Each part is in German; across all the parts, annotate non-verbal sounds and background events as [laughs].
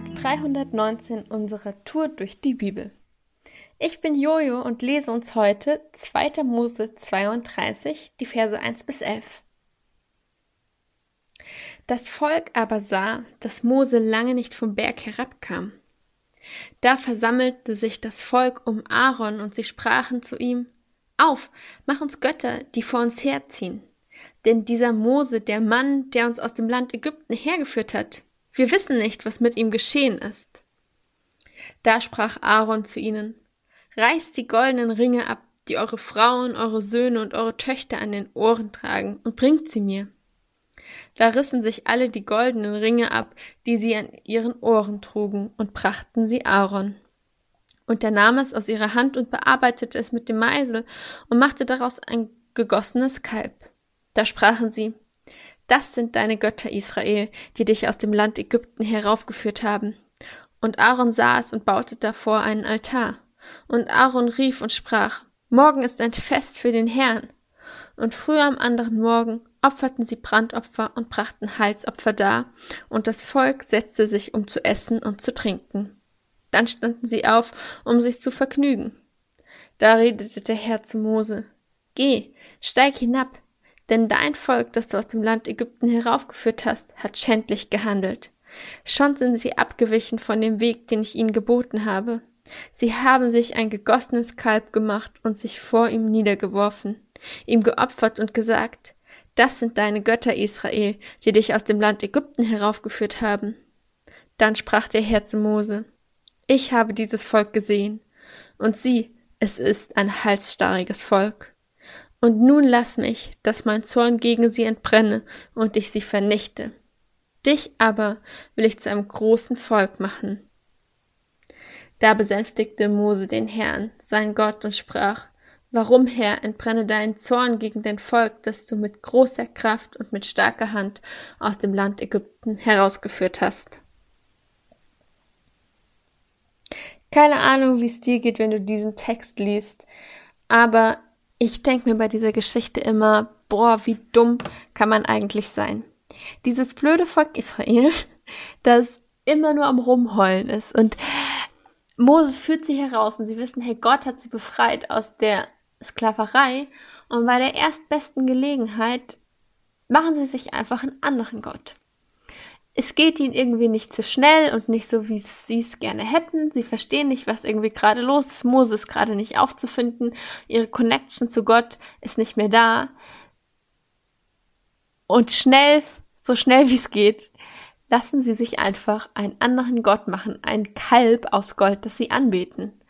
Tag 319 unserer Tour durch die Bibel. Ich bin Jojo und lese uns heute 2. Mose 32, die Verse 1 bis 11. Das Volk aber sah, dass Mose lange nicht vom Berg herabkam. Da versammelte sich das Volk um Aaron und sie sprachen zu ihm, Auf, mach uns Götter, die vor uns herziehen. Denn dieser Mose, der Mann, der uns aus dem Land Ägypten hergeführt hat, wir wissen nicht, was mit ihm geschehen ist. Da sprach Aaron zu ihnen, Reißt die goldenen Ringe ab, die eure Frauen, eure Söhne und eure Töchter an den Ohren tragen, und bringt sie mir. Da rissen sich alle die goldenen Ringe ab, die sie an ihren Ohren trugen, und brachten sie Aaron. Und er nahm es aus ihrer Hand und bearbeitete es mit dem Meisel und machte daraus ein gegossenes Kalb. Da sprachen sie, das sind deine Götter, Israel, die dich aus dem Land Ägypten heraufgeführt haben. Und Aaron saß und baute davor einen Altar. Und Aaron rief und sprach, Morgen ist ein Fest für den Herrn. Und früh am anderen Morgen opferten sie Brandopfer und brachten Heilsopfer dar, und das Volk setzte sich, um zu essen und zu trinken. Dann standen sie auf, um sich zu vergnügen. Da redete der Herr zu Mose, Geh, steig hinab, denn dein Volk, das du aus dem Land Ägypten heraufgeführt hast, hat schändlich gehandelt. Schon sind sie abgewichen von dem Weg, den ich ihnen geboten habe. Sie haben sich ein gegossenes Kalb gemacht und sich vor ihm niedergeworfen, ihm geopfert und gesagt, das sind deine Götter, Israel, die dich aus dem Land Ägypten heraufgeführt haben. Dann sprach der Herr zu Mose, ich habe dieses Volk gesehen, und sieh, es ist ein halsstarriges Volk. Und nun lass mich, dass mein Zorn gegen sie entbrenne und ich sie vernichte. Dich aber will ich zu einem großen Volk machen. Da besänftigte Mose den Herrn, sein Gott, und sprach, Warum, Herr, entbrenne deinen Zorn gegen dein Volk, das du mit großer Kraft und mit starker Hand aus dem Land Ägypten herausgeführt hast? Keine Ahnung, wie es dir geht, wenn du diesen Text liest, aber ich denke mir bei dieser Geschichte immer, boah, wie dumm kann man eigentlich sein? Dieses blöde Volk Israel, [laughs] das immer nur am Rumheulen ist. Und Mose führt sie heraus und sie wissen, hey, Gott hat sie befreit aus der Sklaverei. Und bei der erstbesten Gelegenheit machen sie sich einfach einen anderen Gott es geht ihnen irgendwie nicht zu schnell und nicht so, wie sie es gerne hätten. Sie verstehen nicht, was irgendwie gerade los ist. Mose ist gerade nicht aufzufinden. Ihre Connection zu Gott ist nicht mehr da. Und schnell, so schnell wie es geht, lassen sie sich einfach einen anderen Gott machen, ein Kalb aus Gold, das sie anbeten.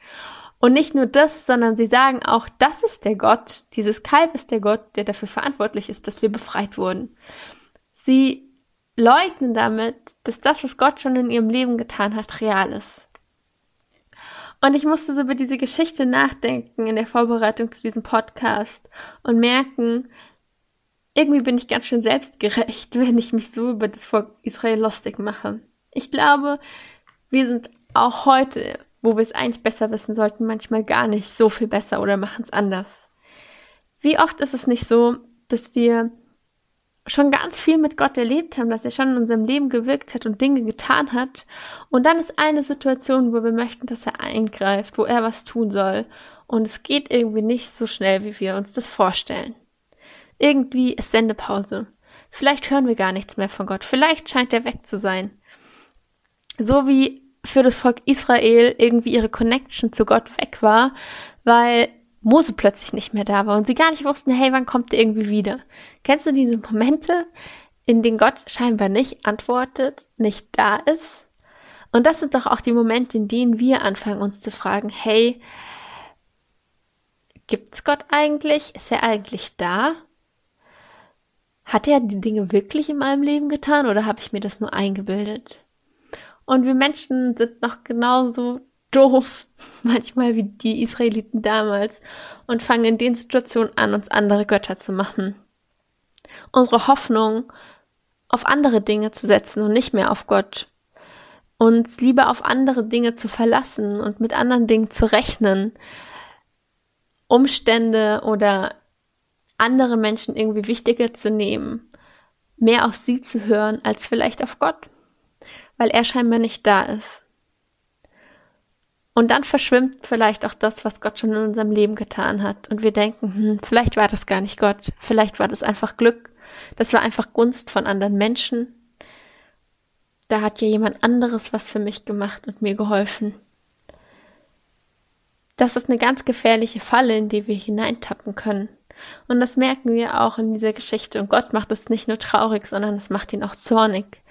Und nicht nur das, sondern sie sagen auch, das ist der Gott, dieses Kalb ist der Gott, der dafür verantwortlich ist, dass wir befreit wurden. Sie leugnen damit, dass das, was Gott schon in ihrem Leben getan hat, real ist. Und ich musste so über diese Geschichte nachdenken in der Vorbereitung zu diesem Podcast und merken, irgendwie bin ich ganz schön selbstgerecht, [laughs] wenn ich mich so über das Volk Israel lustig mache. Ich glaube, wir sind auch heute, wo wir es eigentlich besser wissen sollten, manchmal gar nicht so viel besser oder machen es anders. Wie oft ist es nicht so, dass wir schon ganz viel mit Gott erlebt haben, dass er schon in unserem Leben gewirkt hat und Dinge getan hat. Und dann ist eine Situation, wo wir möchten, dass er eingreift, wo er was tun soll. Und es geht irgendwie nicht so schnell, wie wir uns das vorstellen. Irgendwie ist Sendepause. Vielleicht hören wir gar nichts mehr von Gott. Vielleicht scheint er weg zu sein. So wie für das Volk Israel irgendwie ihre Connection zu Gott weg war, weil Mose plötzlich nicht mehr da war und sie gar nicht wussten, hey, wann kommt er irgendwie wieder? Kennst du diese Momente, in denen Gott scheinbar nicht antwortet, nicht da ist? Und das sind doch auch die Momente, in denen wir anfangen, uns zu fragen, hey, gibt's Gott eigentlich? Ist er eigentlich da? Hat er die Dinge wirklich in meinem Leben getan oder habe ich mir das nur eingebildet? Und wir Menschen sind noch genauso doof, [laughs] manchmal wie die Israeliten damals, und fangen in den Situationen an, uns andere Götter zu machen. Unsere Hoffnung auf andere Dinge zu setzen und nicht mehr auf Gott. Uns lieber auf andere Dinge zu verlassen und mit anderen Dingen zu rechnen. Umstände oder andere Menschen irgendwie wichtiger zu nehmen. Mehr auf sie zu hören als vielleicht auf Gott. weil er scheinbar nicht da ist. Und dann verschwimmt vielleicht auch das, was Gott schon in unserem Leben getan hat. Und wir denken, hm, vielleicht war das gar nicht Gott, vielleicht war das einfach Glück, das war einfach Gunst von anderen Menschen. Da hat ja jemand anderes was für mich gemacht und mir geholfen. Das ist eine ganz gefährliche Falle, in die wir hineintappen können. Und das merken wir auch in dieser Geschichte. Und Gott macht es nicht nur traurig, sondern es macht ihn auch zornig.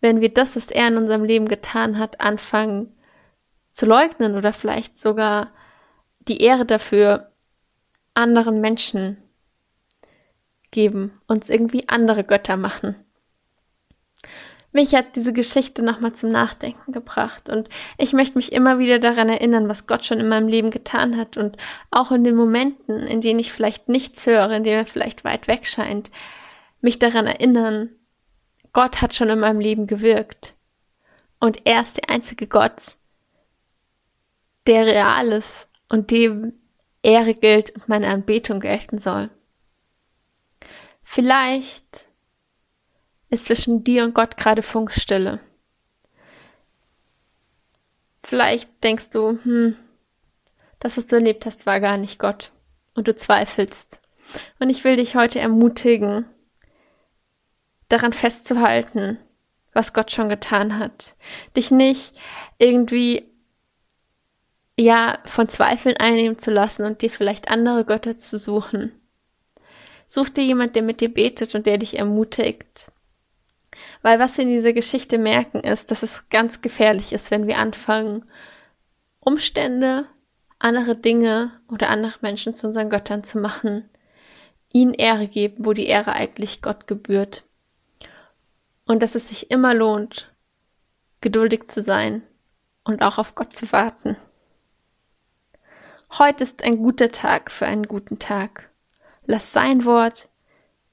Wenn wir das, was er in unserem Leben getan hat, anfangen zu leugnen oder vielleicht sogar die Ehre dafür anderen Menschen geben, uns irgendwie andere Götter machen. Mich hat diese Geschichte nochmal zum Nachdenken gebracht und ich möchte mich immer wieder daran erinnern, was Gott schon in meinem Leben getan hat und auch in den Momenten, in denen ich vielleicht nichts höre, in denen er vielleicht weit weg scheint, mich daran erinnern, Gott hat schon in meinem Leben gewirkt und er ist der einzige Gott, der real ist und dem Ehre gilt und meine Anbetung gelten soll. Vielleicht ist zwischen dir und Gott gerade Funkstille. Vielleicht denkst du, hm, das, was du erlebt hast, war gar nicht Gott. Und du zweifelst. Und ich will dich heute ermutigen, daran festzuhalten, was Gott schon getan hat. Dich nicht irgendwie, ja, von Zweifeln einnehmen zu lassen und dir vielleicht andere Götter zu suchen. Such dir jemand, der mit dir betet und der dich ermutigt. Weil was wir in dieser Geschichte merken, ist, dass es ganz gefährlich ist, wenn wir anfangen, Umstände, andere Dinge oder andere Menschen zu unseren Göttern zu machen, ihnen Ehre geben, wo die Ehre eigentlich Gott gebührt. Und dass es sich immer lohnt, geduldig zu sein und auch auf Gott zu warten. Heute ist ein guter Tag für einen guten Tag. Lass sein Wort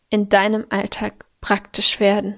in deinem Alltag praktisch werden.